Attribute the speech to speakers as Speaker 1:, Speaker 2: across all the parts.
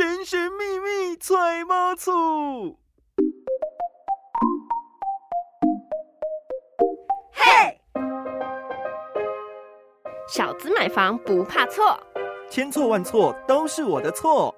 Speaker 1: 神神秘秘揣猫醋。
Speaker 2: 嘿，小资买房不怕错，
Speaker 1: 千错万错都是我的错。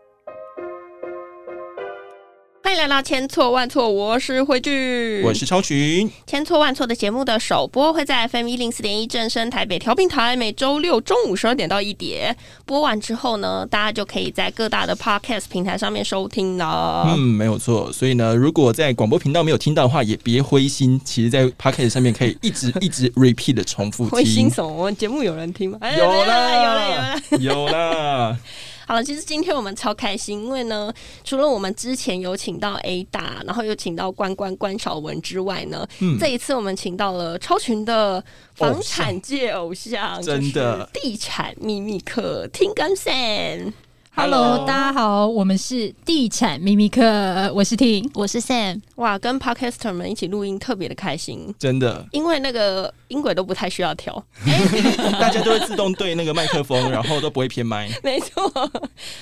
Speaker 2: 欢迎来到千错万错，我是慧聚，
Speaker 3: 我是超群。
Speaker 2: 千错万错的节目的首播会在 FM 一零四点一正声台北调频台，每周六中午十二点到一点。播完之后呢，大家就可以在各大的 Podcast 平台上面收听了。
Speaker 3: 嗯，没有错。所以呢，如果在广播频道没有听到的话，也别灰心。其实，在 Podcast 上面可以一直 一直 repeat 的重复听。
Speaker 2: 灰心什么？我们节目有人听吗？
Speaker 3: 有啦，有
Speaker 2: 啦，有啦，
Speaker 3: 有啦。
Speaker 2: 好了，其实今天我们超开心，因为呢，除了我们之前有请到 A 大，然后又请到关关关晓雯之外呢，嗯，这一次我们请到了超群的房产界偶像，
Speaker 3: 真的。
Speaker 2: 地产秘密课听跟 Sam。
Speaker 4: Hello，大家好，我们是地产秘密课，我是听，
Speaker 5: 我是 Sam，
Speaker 2: 哇，跟 Podcaster 们一起录音特别的开心，
Speaker 3: 真的，
Speaker 2: 因为那个音轨都不太需要调，
Speaker 3: 大家都会自动对那个麦克风，然后都不会偏麦，
Speaker 2: 没错。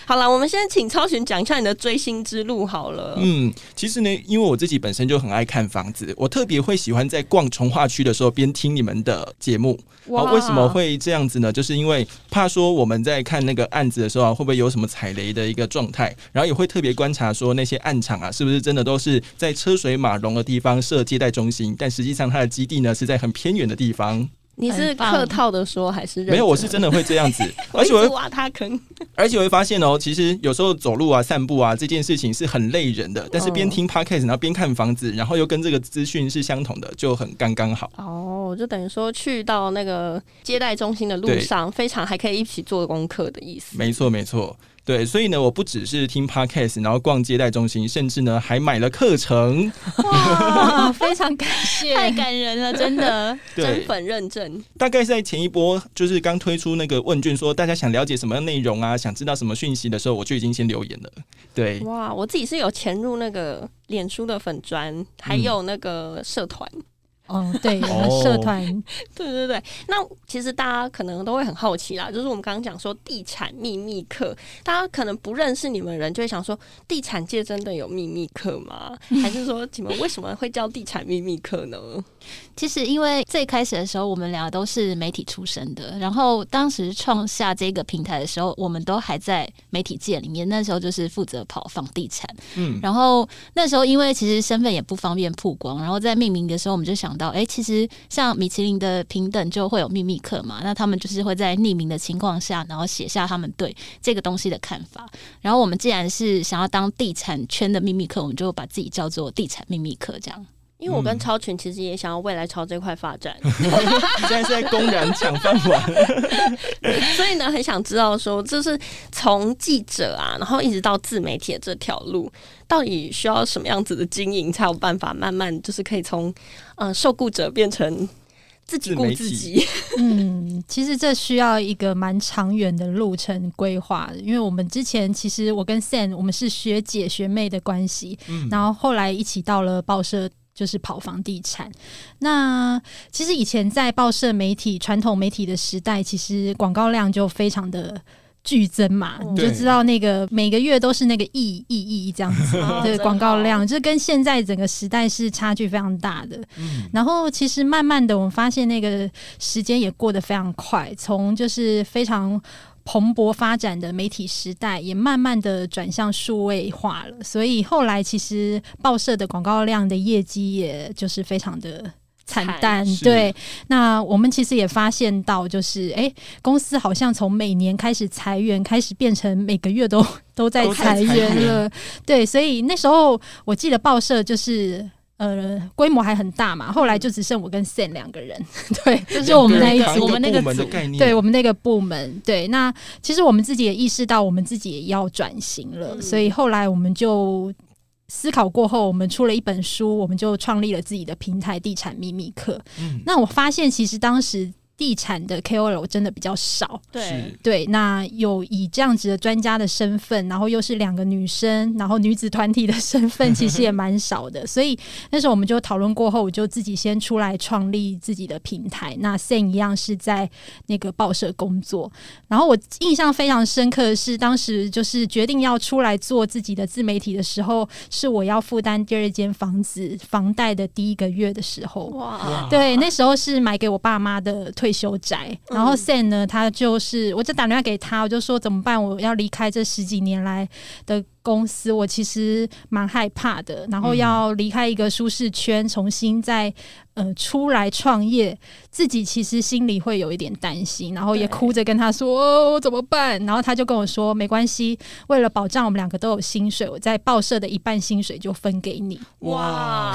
Speaker 2: 好了，我们现在请超群讲一下你的追星之路好了。
Speaker 3: 嗯，其实呢，因为我自己本身就很爱看房子，我特别会喜欢在逛从化区的时候边听你们的节目。哇，为什么会这样子呢？就是因为怕说我们在看那个案子的时候啊，会不会有什么踩雷的一个状态？然后也会特别观察说那些案场啊，是不是真的都是在车水马龙的地方设接待中心，但实际上它的基地呢是在很偏远的地方。
Speaker 2: 你是客套的说还是
Speaker 3: 没有？我是真的会这样子，
Speaker 2: 而且我会挖他坑。
Speaker 3: 而且我会发现哦，其实有时候走路啊、散步啊这件事情是很累人的，但是边听 podcast 然后边看房子，然后又跟这个资讯是相同的，就很刚刚好。
Speaker 2: 哦，就等于说去到那个接待中心的路上，非常还可以一起做功课的意思。
Speaker 3: 没错，没错。对，所以呢，我不只是听 podcast，然后逛接待中心，甚至呢还买了课程。
Speaker 4: 哇，非常感谢，
Speaker 5: 太感人了，真的，
Speaker 2: 真粉认证。
Speaker 3: 大概在前一波就是刚推出那个问卷，说大家想了解什么内容啊，想知道什么讯息的时候，我就已经先留言了。对，
Speaker 2: 哇，我自己是有潜入那个脸书的粉砖，还有那个社团。
Speaker 4: 哦，对，社团，
Speaker 2: 对对对。那其实大家可能都会很好奇啦，就是我们刚刚讲说地产秘密课，大家可能不认识你们人，就会想说，地产界真的有秘密课吗？还是说你们为什么会叫地产秘密课呢？
Speaker 5: 其实因为最开始的时候，我们俩都是媒体出身的，然后当时创下这个平台的时候，我们都还在媒体界里面，那时候就是负责跑房地产，嗯，然后那时候因为其实身份也不方便曝光，然后在命名的时候，我们就想。到哎，其实像米其林的平等就会有秘密课嘛，那他们就是会在匿名的情况下，然后写下他们对这个东西的看法。然后我们既然是想要当地产圈的秘密课，我们就把自己叫做地产秘密课这样。
Speaker 2: 因为我跟超群其实也想要未来朝这块发展，
Speaker 3: 现在是在公然抢饭碗，
Speaker 2: 所以呢，很想知道说，就是从记者啊，然后一直到自媒体的这条路，到底需要什么样子的经营，才有办法慢慢就是可以从嗯受雇者变成自己雇自己？
Speaker 4: 嗯，其实这需要一个蛮长远的路程规划，因为我们之前其实我跟 Sam 我们是学姐学妹的关系，然后后来一起到了报社。就是跑房地产。那其实以前在报社媒体、传统媒体的时代，其实广告量就非常的剧增嘛。你就知道那个每个月都是那个亿亿亿这样子对广告量，就跟现在整个时代是差距非常大的。然后其实慢慢的，我们发现那个时间也过得非常快，从就是非常。蓬勃发展的媒体时代，也慢慢的转向数位化了。所以后来其实报社的广告量的业绩，也就是非常的惨淡。对，那我们其实也发现到，就是哎，公司好像从每年开始裁员，开始变成每个月都都在裁员了。对，所以那时候我记得报社就是。呃，规模还很大嘛，后来就只剩我跟 Sam 两个人，对，就是我们那一
Speaker 3: 组，
Speaker 4: 我们那个
Speaker 3: 组，
Speaker 4: 对我们那个部门，对，那其实我们自己也意识到，我们自己也要转型了，所以后来我们就思考过后，我们出了一本书，我们就创立了自己的平台——地产秘密课。嗯，那我发现，其实当时。地产的 KOL 真的比较少。
Speaker 2: 对
Speaker 4: 对，那有以这样子的专家的身份，然后又是两个女生，然后女子团体的身份，其实也蛮少的。所以那时候我们就讨论过后，我就自己先出来创立自己的平台。那 Sen 一样是在那个报社工作。然后我印象非常深刻的是，当时就是决定要出来做自己的自媒体的时候，是我要负担第二间房子房贷的第一个月的时候。哇，对，那时候是买给我爸妈的退休宅。然后 Sam 呢，他就是，我就打电话给他，我就说怎么办？我要离开这十几年来的。公司我其实蛮害怕的，然后要离开一个舒适圈，重新再呃出来创业，自己其实心里会有一点担心，然后也哭着跟他说怎么办？然后他就跟我说没关系，为了保障我们两个都有薪水，我在报社的一半薪水就分给你。哇！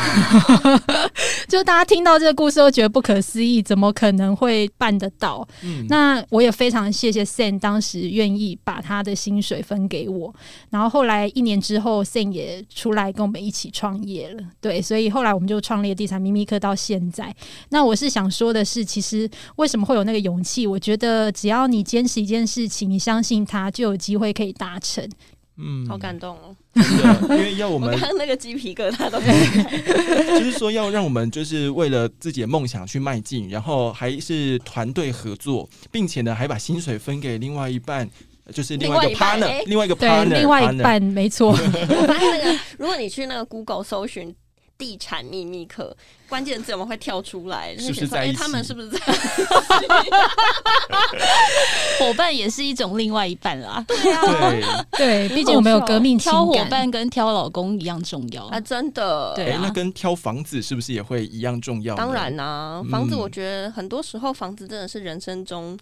Speaker 4: 就大家听到这个故事都觉得不可思议，怎么可能会办得到？嗯，那我也非常谢谢 Sam 当时愿意把他的薪水分给我，然后后来。一年之后，Sen 也出来跟我们一起创业了。对，所以后来我们就创立地产秘密课到现在。那我是想说的是，其实为什么会有那个勇气？我觉得只要你坚持一件事情，你相信它，就有机会可以达成。
Speaker 2: 嗯，好感动哦！
Speaker 3: 因为要我们
Speaker 2: 看那个鸡皮疙瘩都，
Speaker 3: 就是说要让我们就是为了自己的梦想去迈进，然后还是团队合作，并且呢还把薪水分给另外一半。就是另外一个 partner，另外一个 partner，
Speaker 4: 另外一半没错。我
Speaker 2: 发现那个，如果你去那个 Google 搜寻“地产秘密课”，关键字我们会跳出来，
Speaker 3: 是不是在
Speaker 2: 他们是不是在？
Speaker 5: 伙伴也是一种另外一半啦。
Speaker 2: 对啊，
Speaker 4: 对，毕竟我们有革命
Speaker 5: 挑伙伴跟挑老公一样重要
Speaker 2: 啊！真的，
Speaker 3: 对那跟挑房子是不是也会一样重要？
Speaker 2: 当然啦，房子我觉得很多时候房子真的是人生中。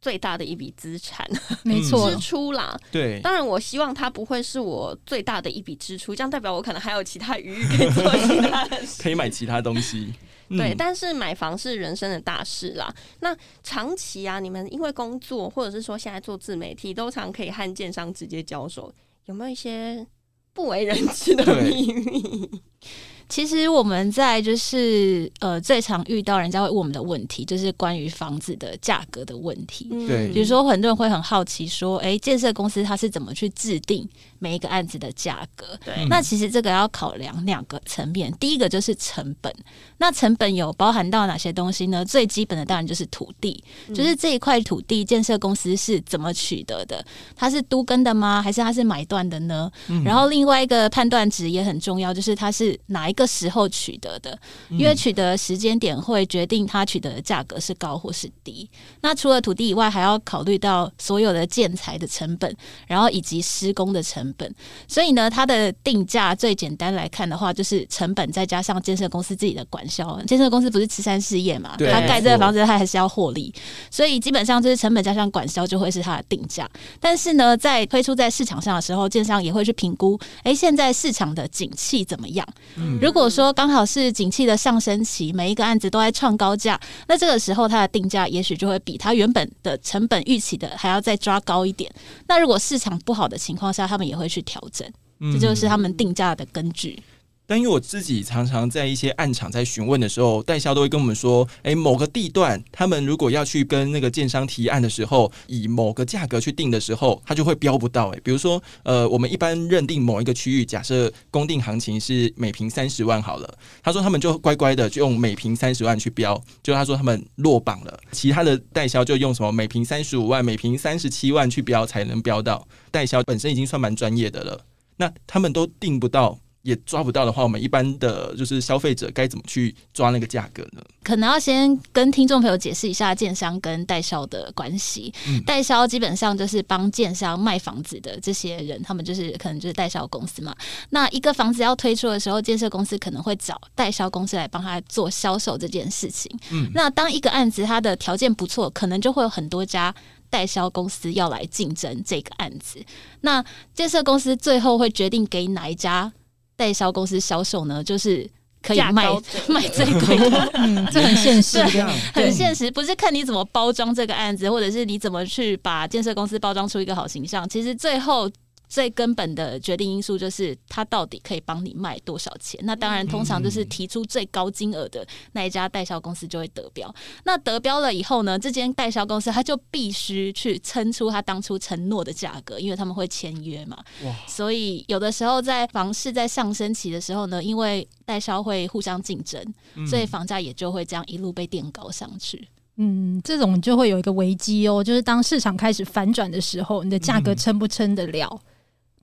Speaker 2: 最大的一笔资产，
Speaker 4: 没错，
Speaker 2: 支出啦。
Speaker 3: 对，
Speaker 2: 当然我希望它不会是我最大的一笔支出，这样代表我可能还有其他余裕可以做其他的，
Speaker 3: 可以买其他东西。
Speaker 2: 对，但是买房是人生的大事啦。那长期啊，你们因为工作或者是说现在做自媒体，都常可以和建商直接交手，有没有一些不为人知的秘密？
Speaker 5: 其实我们在就是呃最常遇到人家会问我们的问题，就是关于房子的价格的问题。
Speaker 3: 对，
Speaker 5: 比如说很多人会很好奇说，哎，建设公司它是怎么去制定每一个案子的价格？
Speaker 2: 对，
Speaker 5: 那其实这个要考量两个层面，第一个就是成本。那成本有包含到哪些东西呢？最基本的当然就是土地，就是这一块土地建设公司是怎么取得的？它是都跟的吗？还是它是买断的呢？然后另外一个判断值也很重要，就是它是哪一个时候取得的？因为取得时间点会决定它取得的价格是高或是低。那除了土地以外，还要考虑到所有的建材的成本，然后以及施工的成本。所以呢，它的定价最简单来看的话，就是成本再加上建设公司自己的管。销建设公司不是慈善事业嘛？他盖这个房子，他还是要获利，所以基本上就是成本加上管销就会是它的定价。但是呢，在推出在市场上的时候，建商也会去评估，哎，现在市场的景气怎么样？如果说刚好是景气的上升期，每一个案子都在创高价，那这个时候它的定价也许就会比它原本的成本预期的还要再抓高一点。那如果市场不好的情况下，他们也会去调整，这就是他们定价的根据。
Speaker 3: 但因为我自己常常在一些暗场在询问的时候，代销都会跟我们说：，哎，某个地段，他们如果要去跟那个建商提案的时候，以某个价格去定的时候，他就会标不到。哎，比如说，呃，我们一般认定某一个区域，假设公定行情是每平三十万好了，他说他们就乖乖的就用每平三十万去标，就他说他们落榜了，其他的代销就用什么每平三十五万、每平三十七万去标才能标到。代销本身已经算蛮专业的了，那他们都定不到。也抓不到的话，我们一般的就是消费者该怎么去抓那个价格呢？
Speaker 5: 可能要先跟听众朋友解释一下建商跟代销的关系。代销基本上就是帮建商卖房子的这些人，他们就是可能就是代销公司嘛。那一个房子要推出的时候，建设公司可能会找代销公司来帮他做销售这件事情。嗯，那当一个案子它的条件不错，可能就会有很多家代销公司要来竞争这个案子。那建设公司最后会决定给哪一家？代销公司销售呢，就是可以卖 卖最贵的，
Speaker 4: 嗯，这很现实，
Speaker 5: 很现实，不是看你怎么包装这个案子，或者是你怎么去把建设公司包装出一个好形象。其实最后最根本的决定因素就是他到底可以帮你卖多少钱。那当然，通常就是提出最高金额的那一家代销公司就会得标。那得标了以后呢，这间代销公司他就必须去撑出他当初承诺的价格，因为他们会签约嘛。哇！所以有的时候在房市在上升期的时候呢，因为代销会互相竞争，所以房价也就会这样一路被垫高上去。
Speaker 4: 嗯，这种就会有一个危机哦，就是当市场开始反转的时候，你的价格撑不撑得了，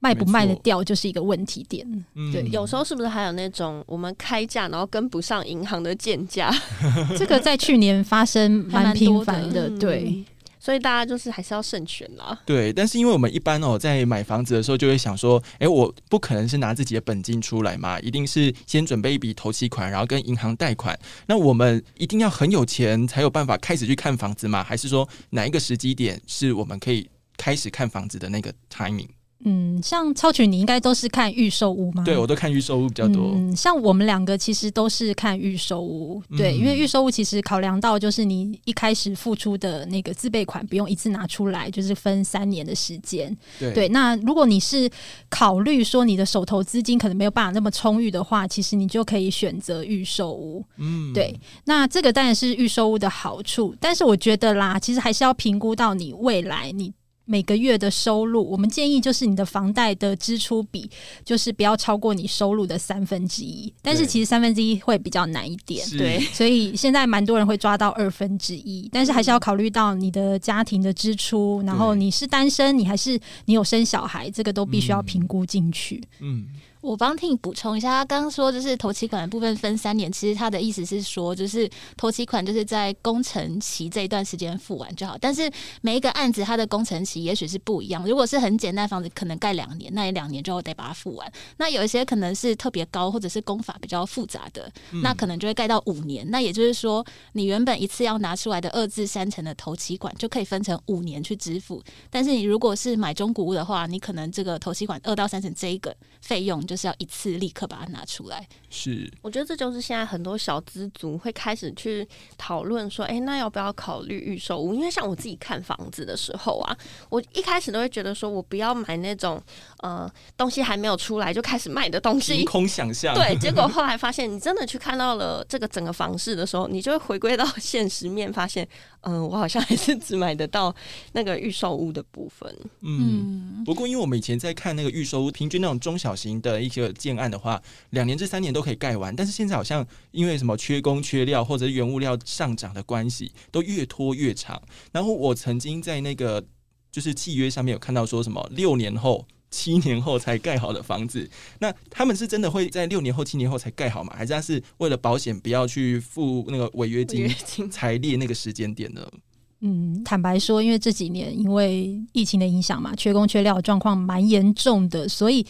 Speaker 4: 卖不卖得掉，就是一个问题点。
Speaker 2: 对，有时候是不是还有那种我们开价然后跟不上银行的建价？
Speaker 4: 这个在去年发生蛮频繁的，对。
Speaker 2: 所以大家就是还是要慎选啦。
Speaker 3: 对，但是因为我们一般哦，在买房子的时候就会想说，哎，我不可能是拿自己的本金出来嘛，一定是先准备一笔头期款，然后跟银行贷款。那我们一定要很有钱才有办法开始去看房子吗？还是说哪一个时机点是我们可以开始看房子的那个 timing？
Speaker 4: 嗯，像超群，你应该都是看预售屋吗？
Speaker 3: 对，我都看预售屋比较多。
Speaker 4: 嗯，像我们两个其实都是看预售屋，对，因为预售屋其实考量到就是你一开始付出的那个自备款不用一次拿出来，就是分三年的时间。对，那如果你是考虑说你的手头资金可能没有办法那么充裕的话，其实你就可以选择预售屋。嗯，对，那这个当然是预售屋的好处，但是我觉得啦，其实还是要评估到你未来你。每个月的收入，我们建议就是你的房贷的支出比，就是不要超过你收入的三分之一。但是其实三分之一会比较难一点，
Speaker 2: 对。
Speaker 4: 所以现在蛮多人会抓到二分之一，但是还是要考虑到你的家庭的支出，然后你是单身，你还是你有生小孩，这个都必须要评估进去。嗯。
Speaker 5: 我帮替你补充一下，他刚刚说就是头期款的部分分三年，其实他的意思是说，就是头期款就是在工程期这一段时间付完就好。但是每一个案子它的工程期也许是不一样，如果是很简单房子，可能盖两年，那也两年之后得把它付完。那有一些可能是特别高或者是工法比较复杂的，那可能就会盖到五年。那也就是说，你原本一次要拿出来的二至三成的头期款就可以分成五年去支付。但是你如果是买中古屋的话，你可能这个头期款二到三成这一个费用就。就是要一次立刻把它拿出来。
Speaker 3: 是，
Speaker 2: 我觉得这就是现在很多小资族会开始去讨论说，哎，那要不要考虑预售屋？因为像我自己看房子的时候啊，我一开始都会觉得说我不要买那种呃东西还没有出来就开始卖的东西，
Speaker 3: 凭空想象。
Speaker 2: 对，结果后来发现，你真的去看到了这个整个房市的时候，你就会回归到 现实面，发现，嗯，我好像还是只买得到那个预售屋的部分。
Speaker 3: 嗯，不过因为我们以前在看那个预售屋，平均那种中小型的。一个建案的话，两年至三年都可以盖完，但是现在好像因为什么缺工缺料，或者原物料上涨的关系，都越拖越长。然后我曾经在那个就是契约上面有看到说什么六年后、七年后才盖好的房子，那他们是真的会在六年后、七年后才盖好吗？还是他是为了保险不要去付那个违约金才列那个时间点呢？
Speaker 4: 嗯，坦白说，因为这几年因为疫情的影响嘛，缺工缺料状况蛮严重的，所以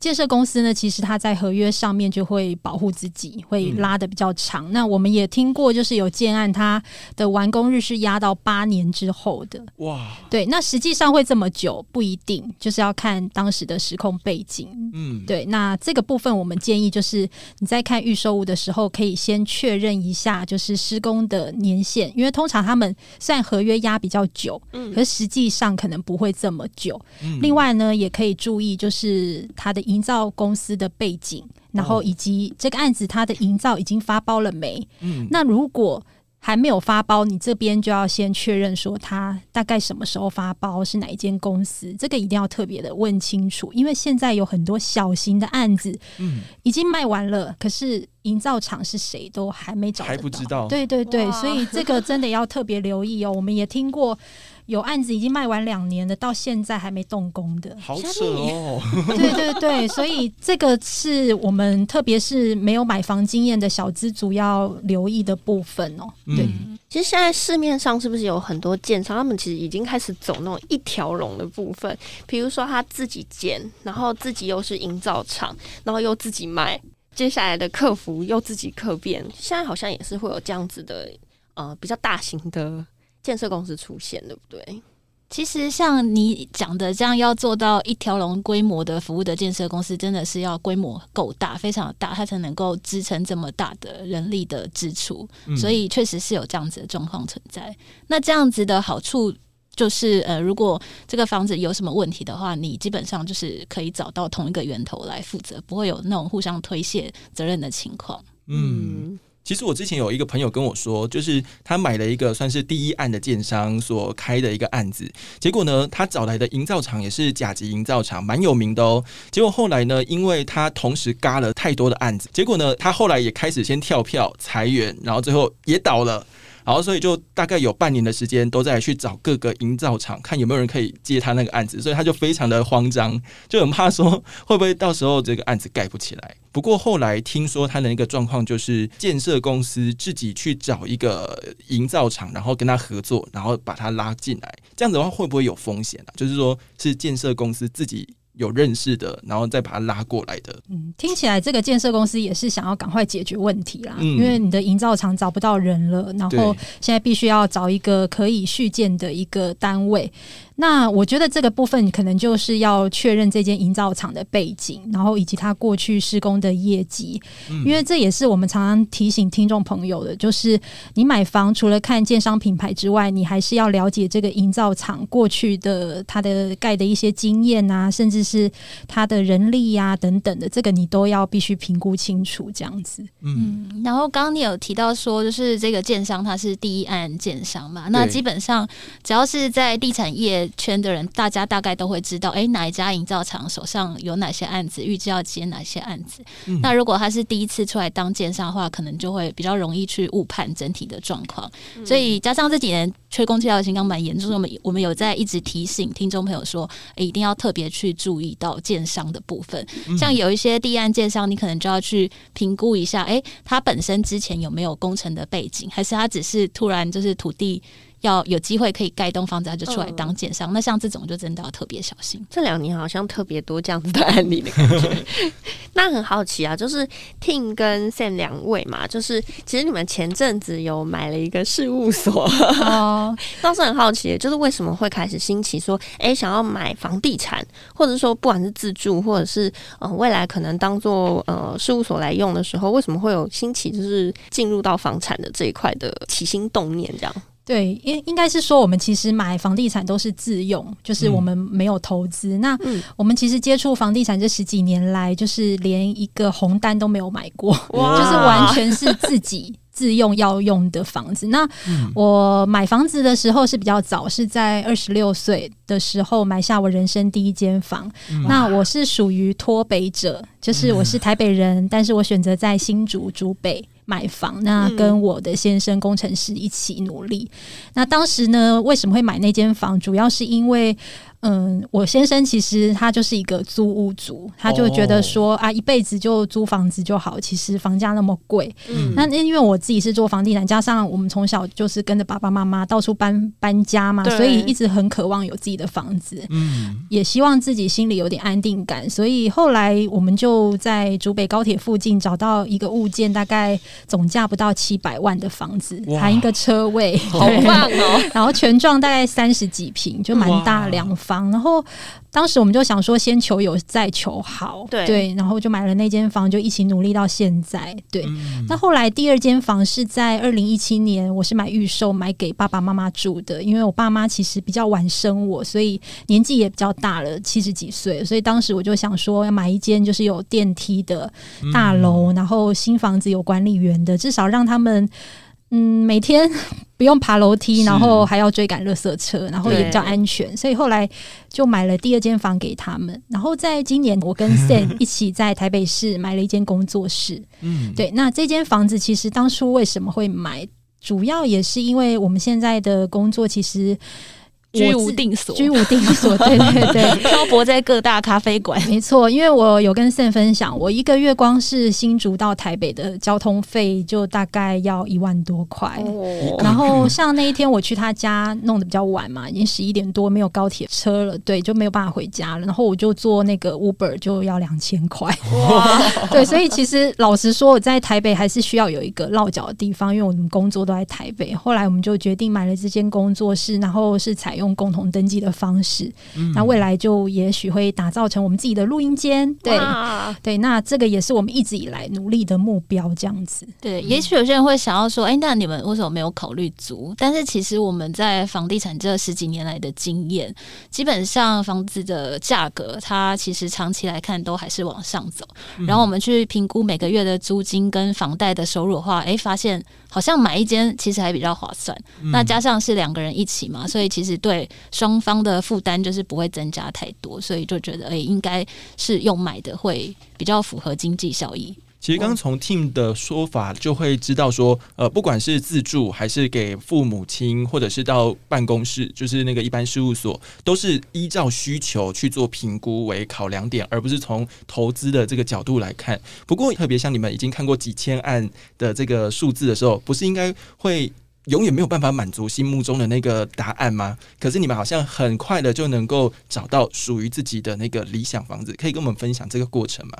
Speaker 4: 建设公司呢，其实他在合约上面就会保护自己，会拉的比较长。那我们也听过，就是有建案，它的完工日是压到八年之后的。哇，对，那实际上会这么久不一定，就是要看当时的时空背景。嗯，对，那这个部分我们建议就是你在看预售物的时候，可以先确认一下，就是施工的年限，因为通常他们算。合约压比较久，嗯，可是实际上可能不会这么久。另外呢，也可以注意就是它的营造公司的背景，然后以及这个案子它的营造已经发包了没？嗯，那如果还没有发包，你这边就要先确认说他大概什么时候发包，是哪一间公司，这个一定要特别的问清楚，因为现在有很多小型的案子，嗯，已经卖完了，可是营造厂是谁都还没找，
Speaker 3: 还不知道，
Speaker 4: 对对对，所以这个真的要特别留意哦。我们也听过。有案子已经卖完两年了，到现在还没动工的，
Speaker 3: 好扯哦！
Speaker 4: 对对对，所以这个是我们特别是没有买房经验的小资主要留意的部分哦。对，
Speaker 2: 其实现在市面上是不是有很多建商，他们其实已经开始走那种一条龙的部分，比如说他自己建，然后自己又是营造厂，然后又自己卖，接下来的客服又自己客变，现在好像也是会有这样子的呃比较大型的。建设公司出现，对不对？
Speaker 5: 其实像你讲的这样，要做到一条龙规模的服务的建设公司，真的是要规模够大，非常大，它才能够支撑这么大的人力的支出。所以确实是有这样子的状况存在。那这样子的好处。就是呃，如果这个房子有什么问题的话，你基本上就是可以找到同一个源头来负责，不会有那种互相推卸责任的情况。
Speaker 3: 嗯。其实我之前有一个朋友跟我说，就是他买了一个算是第一案的建商所开的一个案子，结果呢，他找来的营造厂也是甲级营造厂，蛮有名的哦。结果后来呢，因为他同时嘎了太多的案子，结果呢，他后来也开始先跳票裁员，然后最后也倒了。然后，所以就大概有半年的时间都在去找各个营造厂，看有没有人可以接他那个案子，所以他就非常的慌张，就很怕说会不会到时候这个案子盖不起来。不过后来听说他的那个状况就是建设公司自己去找一个营造厂，然后跟他合作，然后把他拉进来。这样子的话会不会有风险啊？就是说是建设公司自己。有认识的，然后再把他拉过来的。
Speaker 4: 嗯，听起来这个建设公司也是想要赶快解决问题啦，因为你的营造厂找不到人了，然后现在必须要找一个可以续建的一个单位。那我觉得这个部分可能就是要确认这间营造厂的背景，然后以及它过去施工的业绩，因为这也是我们常常提醒听众朋友的，就是你买房除了看建商品牌之外，你还是要了解这个营造厂过去的它的盖的一些经验啊，甚至是它的人力呀等等的，这个你都要必须评估清楚这样子。
Speaker 5: 嗯，然后刚刚你有提到说，就是这个建商它是第一案建商嘛，那基本上只要是在地产业。圈的人，大家大概都会知道，哎，哪一家营造厂手上有哪些案子，预计要接哪些案子。那如果他是第一次出来当建商的话，可能就会比较容易去误判整体的状况。所以加上这几年缺工、缺料情况蛮严重，我们我们有在一直提醒听众朋友说，哎，一定要特别去注意到建商的部分。像有一些地案建商，你可能就要去评估一下，哎，他本身之前有没有工程的背景，还是他只是突然就是土地。要有机会可以盖栋房子，他就出来当建商。那像这种就真的要特别小心。
Speaker 2: 这两年好像特别多这样子的案例的感觉。那很好奇啊，就是 Tim 跟 Sam 两位嘛，就是其实你们前阵子有买了一个事务所哦，倒是很好奇，就是为什么会开始兴起说，哎，想要买房地产，或者说不管是自住，或者是呃未来可能当做呃事务所来用的时候，为什么会有兴起，就是进入到房产的这一块的起心动念这样？
Speaker 4: 对，应应该是说，我们其实买房地产都是自用，就是我们没有投资。那我们其实接触房地产这十几年来，就是连一个红单都没有买过，就是完全是自己 自用要用的房子。那我买房子的时候是比较早，是在二十六岁的时候买下我人生第一间房。那我是属于脱北者，就是我是台北人，但是我选择在新竹竹北。买房，那跟我的先生工程师一起努力。那当时呢，为什么会买那间房？主要是因为。嗯，我先生其实他就是一个租屋族，他就觉得说啊，一辈子就租房子就好。其实房价那么贵，嗯，那因为我自己是做房地产，加上我们从小就是跟着爸爸妈妈到处搬搬家嘛，所以一直很渴望有自己的房子，嗯，也希望自己心里有点安定感。所以后来我们就在竹北高铁附近找到一个物件，大概总价不到七百万的房子，含一个车位，
Speaker 2: 好棒哦。
Speaker 4: 然后全幢大概三十几平，就蛮大两。房，然后当时我们就想说，先求有再求好，对，然后就买了那间房，就一起努力到现在。对，那后来第二间房是在二零一七年，我是买预售买给爸爸妈妈住的，因为我爸妈其实比较晚生我，所以年纪也比较大了，七十几岁，所以当时我就想说，要买一间就是有电梯的大楼，然后新房子有管理员的，至少让他们。嗯，每天 不用爬楼梯，然后还要追赶垃圾车，然后也比较安全，所以后来就买了第二间房给他们。然后在今年，我跟 Sam 一起在台北市买了一间工作室。嗯，对，那这间房子其实当初为什么会买，主要也是因为我们现在的工作其实。
Speaker 5: 居无定所，
Speaker 4: 居无定所，对对对，
Speaker 5: 漂泊在各大咖啡馆，
Speaker 4: 没错。因为我有跟 Sam 分享，我一个月光是新竹到台北的交通费就大概要一万多块。然后像那一天我去他家弄的比较晚嘛，已经十一点多，没有高铁车了，对，就没有办法回家了。然后我就坐那个 Uber 就要两千块。哇，对，所以其实老实说，我在台北还是需要有一个落脚的地方，因为我们工作都在台北。后来我们就决定买了这间工作室，然后是采。用共同登记的方式。那未来就也许会打造成我们自己的录音间。对对，那这个也是我们一直以来努力的目标，这样子。
Speaker 5: 对，也许有些人会想要说，哎，那你们为什么没有考虑租？但是其实我们在房地产这十几年来的经验，基本上房子的价格，它其实长期来看都还是往上走。然后我们去评估每个月的租金跟房贷的收入的话，哎，发现。好像买一间其实还比较划算，那加上是两个人一起嘛，所以其实对对双方的负担就是不会增加太多，所以就觉得哎，应该是用买的会比较符合经济效益。
Speaker 3: 其实刚从 Team 的说法就会知道说，呃，不管是自住还是给父母亲，或者是到办公室，就是那个一般事务所，都是依照需求去做评估为考量点，而不是从投资的这个角度来看。不过，特别像你们已经看过几千案的这个数字的时候，不是应该会永远没有办法满足心目中的那个答案吗？可是你们好像很快的就能够找到属于自己的那个理想房子，可以跟我们分享这个过程吗？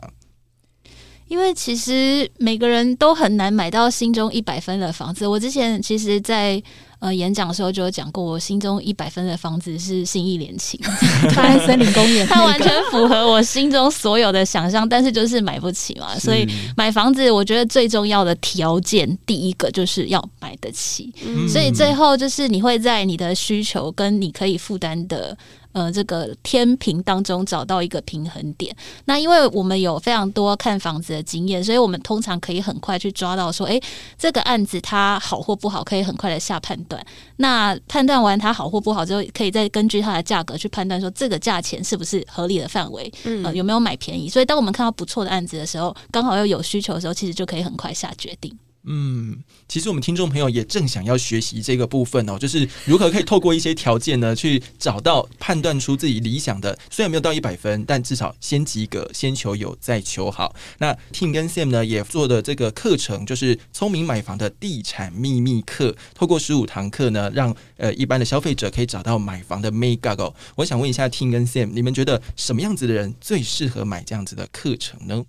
Speaker 5: 因为其实每个人都很难买到心中一百分的房子。我之前其实，在呃演讲的时候就有讲过，我心中一百分的房子是信义联勤，
Speaker 4: 在森林公园，
Speaker 5: 它完全符合我心中所有的想象，但是就是买不起嘛。所以买房子，我觉得最重要的条件，第一个就是要买得起。所以最后就是你会在你的需求跟你可以负担的。呃，这个天平当中找到一个平衡点。那因为我们有非常多看房子的经验，所以我们通常可以很快去抓到说，哎，这个案子它好或不好，可以很快的下判断。那判断完它好或不好之后，可以再根据它的价格去判断说这个价钱是不是合理的范围，呃，有没有买便宜。所以当我们看到不错的案子的时候，刚好又有需求的时候，其实就可以很快下决定。
Speaker 3: 嗯，其实我们听众朋友也正想要学习这个部分哦，就是如何可以透过一些条件呢，去找到判断出自己理想的，虽然没有到一百分，但至少先及格，先求有，再求好。那 Tim 跟 Sam 呢也做的这个课程，就是聪明买房的地产秘密课，透过十五堂课呢，让呃一般的消费者可以找到买房的 Make Up。我想问一下 Tim 跟 Sam，你们觉得什么样子的人最适合买这样子的课程呢？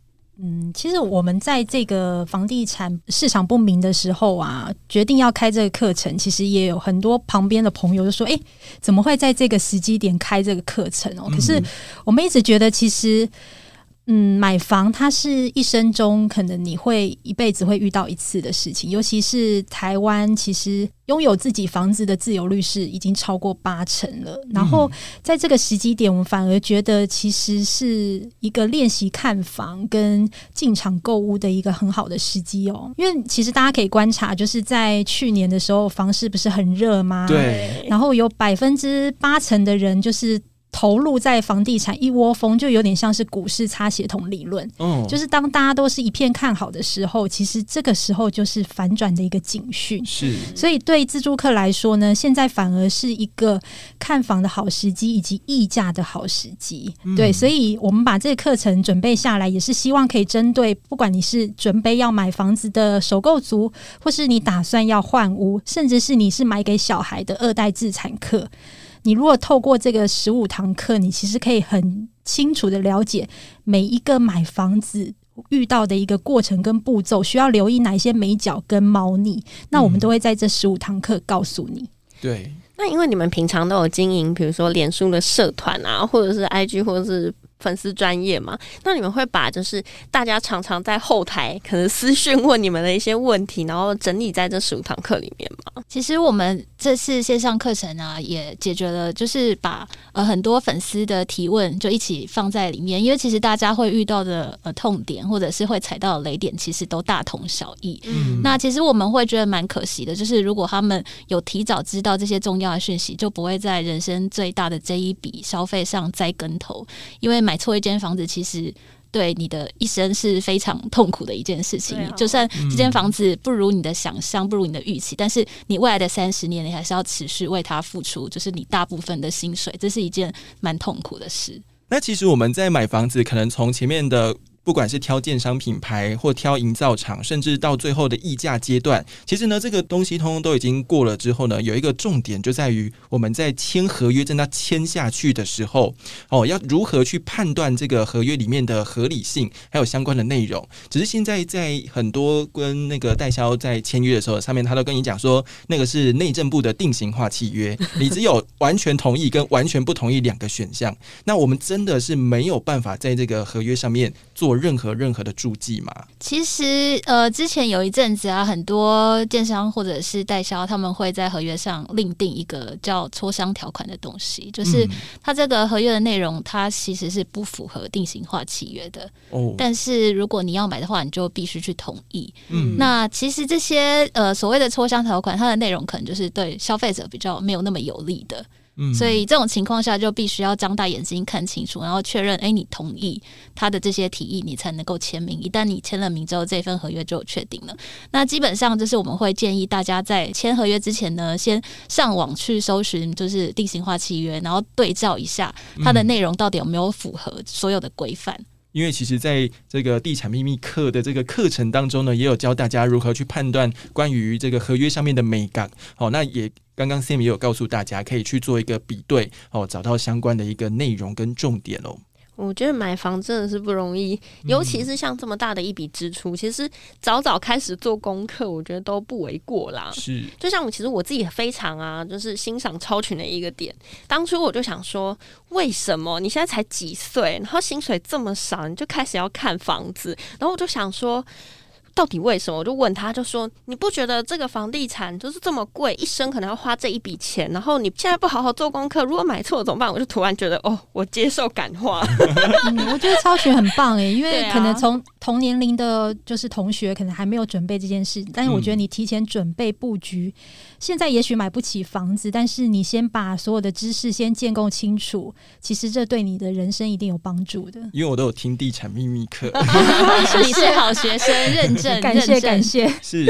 Speaker 4: 嗯，其实我们在这个房地产市场不明的时候啊，决定要开这个课程，其实也有很多旁边的朋友就说：“哎，怎么会在这个时机点开这个课程哦？”可是我们一直觉得，其实。嗯，买房它是一生中可能你会一辈子会遇到一次的事情，尤其是台湾，其实拥有自己房子的自由率是已经超过八成了。然后在这个时机点，我们反而觉得其实是一个练习看房跟进场购物的一个很好的时机哦。因为其实大家可以观察，就是在去年的时候，房市不是很热吗？
Speaker 3: 对。
Speaker 4: 然后有百分之八成的人就是。投入在房地产一窝蜂，就有点像是股市擦鞋桶理论。嗯，就是当大家都是一片看好的时候，其实这个时候就是反转的一个警讯。
Speaker 3: 是，
Speaker 4: 所以对自住客来说呢，现在反而是一个看房的好时机，以及溢价的好时机。对，所以我们把这个课程准备下来，也是希望可以针对不管你是准备要买房子的首购族，或是你打算要换屋，甚至是你是买给小孩的二代自产客。你如果透过这个十五堂课，你其实可以很清楚的了解每一个买房子遇到的一个过程跟步骤，需要留意哪些美角跟猫腻。那我们都会在这十五堂课告诉你。
Speaker 3: 对，
Speaker 2: 那因为你们平常都有经营，比如说脸书的社团啊，或者是 IG，或者是。粉丝专业嘛？那你们会把就是大家常常在后台可能私讯问你们的一些问题，然后整理在这十五堂课里面吗？
Speaker 5: 其实我们这次线上课程啊，也解决了，就是把呃很多粉丝的提问就一起放在里面，因为其实大家会遇到的呃痛点，或者是会踩到的雷点，其实都大同小异。嗯，那其实我们会觉得蛮可惜的，就是如果他们有提早知道这些重要的讯息，就不会在人生最大的这一笔消费上栽跟头，因为买错一间房子，其实对你的一生是非常痛苦的一件事情。就算这间房子不如你的想象，不如你的预期，但是你未来的三十年，你还是要持续为它付出，就是你大部分的薪水，这是一件蛮痛苦的事。
Speaker 3: 那其实我们在买房子，可能从前面的不管是挑建商品牌或挑营造厂，甚至到最后的议价阶段，其实呢，这个东西通通都已经过了之后呢，有一个重点就在于我们在签合约，真的签下去的时候，哦，要如何去判断这个合约里面的合理性，还有相关的内容。只是现在在很多跟那个代销在签约的时候，上面他都跟你讲说，那个是内政部的定型化契约，你只有完全同意跟完全不同意两个选项。那我们真的是没有办法在这个合约上面做任何任何的注记吗？
Speaker 5: 其实，呃，之前有一阵子啊，很多电商或者是代销，他们会在合约上另定一个叫磋商条款的东西，就是它这个合约的内容，它其实是不符合定型化契约的。哦，但是如果你要买的话，你就必须去同意。嗯，那其实这些呃所谓的磋商条款，它的内容可能就是对消费者比较没有那么有利的。所以这种情况下，就必须要张大眼睛看清楚，然后确认，哎，你同意他的这些提议，你才能够签名。一旦你签了名之后，这份合约就确定了。那基本上就是我们会建议大家在签合约之前呢，先上网去搜寻，就是定型化契约，然后对照一下它的内容到底有没有符合所有的规范。
Speaker 3: 因为其实在这个地产秘密课的这个课程当中呢，也有教大家如何去判断关于这个合约上面的美感。好，那也刚刚 Sam 也有告诉大家，可以去做一个比对，哦，找到相关的一个内容跟重点哦。
Speaker 2: 我觉得买房真的是不容易，尤其是像这么大的一笔支出，其实早早开始做功课，我觉得都不为过啦。
Speaker 3: 是，
Speaker 2: 就像我其实我自己非常啊，就是欣赏超群的一个点。当初我就想说，为什么你现在才几岁，然后薪水这么少，你就开始要看房子？然后我就想说。到底为什么？我就问他，就说你不觉得这个房地产就是这么贵，一生可能要花这一笔钱，然后你现在不好好做功课，如果买错怎么办？我就突然觉得，哦，我接受感化。
Speaker 4: 嗯我觉得超学很棒诶，因为可能从同年龄的，就是同学可能还没有准备这件事，但是我觉得你提前准备布局，现在也许买不起房子，但是你先把所有的知识先建构清楚，其实这对你的人生一定有帮助的。
Speaker 3: 因为我都有听地产秘密课，
Speaker 5: 你是好学生，认。
Speaker 4: 感谢感谢，
Speaker 3: 是。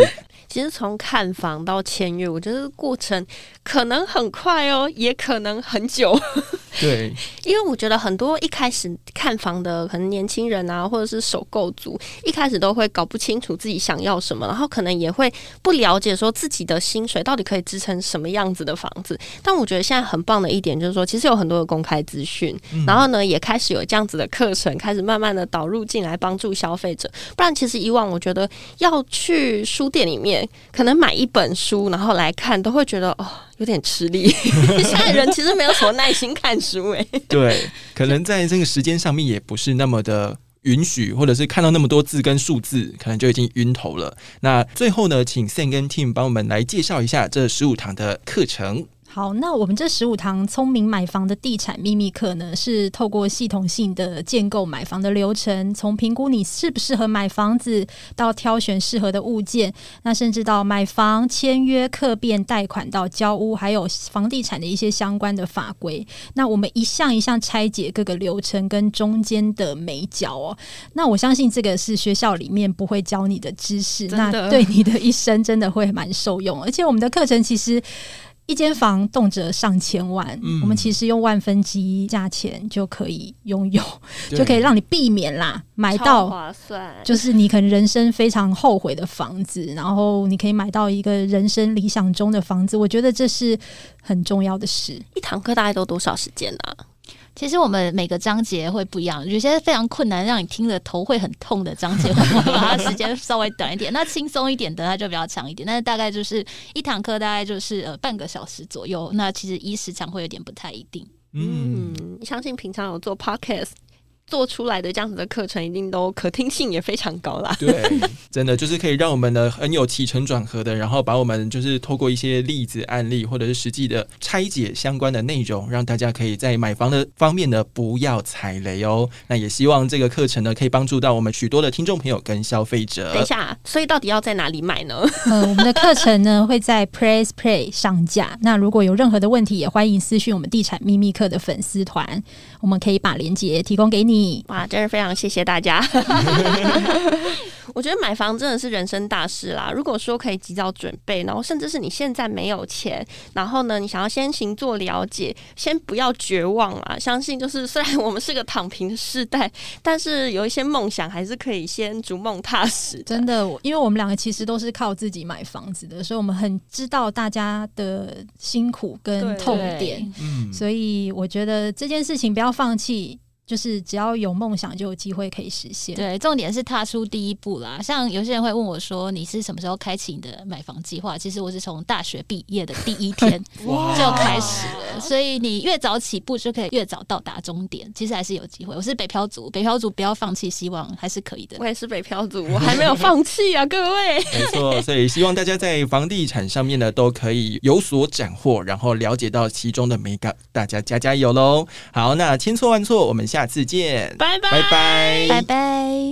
Speaker 2: 其实从看房到签约，我觉得过程可能很快哦，也可能很久。
Speaker 3: 对，
Speaker 2: 因为我觉得很多一开始看房的可能年轻人啊，或者是首购族，一开始都会搞不清楚自己想要什么，然后可能也会不了解说自己的薪水到底可以支撑什么样子的房子。但我觉得现在很棒的一点就是说，其实有很多的公开资讯，然后呢，也开始有这样子的课程，开始慢慢的导入进来帮助消费者。不然，其实以往我觉得要去书店里面。可能买一本书，然后来看，都会觉得哦有点吃力。现在人其实没有什么耐心看书诶。
Speaker 3: 对，可能在这个时间上面也不是那么的允许，或者是看到那么多字跟数字，可能就已经晕头了。那最后呢，请 Sam 跟 Team 帮我们来介绍一下这十五堂的课程。
Speaker 4: 好，那我们这十五堂聪明买房的地产秘密课呢，是透过系统性的建构买房的流程，从评估你适不适合买房子，到挑选适合的物件，那甚至到买房、签约、客变、贷款到交屋，还有房地产的一些相关的法规。那我们一项一项拆解各个流程跟中间的美角哦。那我相信这个是学校里面不会教你的知识，那对你的一生真的会蛮受用。而且我们的课程其实。一间房动辄上千万，我们其实用万分之一价钱就可以拥有，就可以让你避免啦买到
Speaker 2: 划算，
Speaker 4: 就是你可能人生非常后悔的房子，然后你可以买到一个人生理想中的房子。我觉得这是很重要的事。
Speaker 2: 一堂课大概都多少时间呢？
Speaker 5: 其实我们每个章节会不一样，有些非常困难，让你听了头会很痛的章节，我们把它时间稍微短一点；那轻松一点的，它就比较长一点。但是大概就是一堂课大概就是呃半个小时左右。那其实一时长会有点不太一定。
Speaker 2: 嗯，相信平常有做 podcast。做出来的这样子的课程，一定都可听性也非常高啦。
Speaker 3: 对，真的就是可以让我们呢很有起承转合的，然后把我们就是透过一些例子案例，或者是实际的拆解相关的内容，让大家可以在买房的方面呢不要踩雷哦。那也希望这个课程呢可以帮助到我们许多的听众朋友跟消费者。
Speaker 2: 等一下，所以到底要在哪里买呢？
Speaker 4: 呃，我们的课程呢会在 Press Play 上架。那如果有任何的问题，也欢迎私讯我们地产秘密课的粉丝团，我们可以把链接提供给你。蜜。
Speaker 2: 哇，真是非常谢谢大家。我觉得买房真的是人生大事啦。如果说可以及早准备，然后甚至是你现在没有钱，然后呢，你想要先行做了解，先不要绝望啊！相信就是虽然我们是个躺平的时代，但是有一些梦想还是可以先逐梦踏实。
Speaker 4: 真的，因为我们两个其实都是靠自己买房子的，所以我们很知道大家的辛苦跟痛点。嗯，所以我觉得这件事情不要放弃。就是只要有梦想，就有机会可以实现。
Speaker 5: 对，重点是踏出第一步啦。像有些人会问我说：“你是什么时候开启你的买房计划？”其实我是从大学毕业的第一天 就开始了。所以你越早起步，就可以越早到达终点。其实还是有机会。我是北漂族，北漂族不要放弃希望，还是可以的。
Speaker 2: 我也是北漂族，我还没有放弃啊，各位。
Speaker 3: 没错，所以希望大家在房地产上面呢，都可以有所斩获，然后了解到其中的美感。大家加加油喽！好，那千错万错，我们下次见，
Speaker 2: 拜拜。
Speaker 3: 拜拜。
Speaker 5: 拜拜。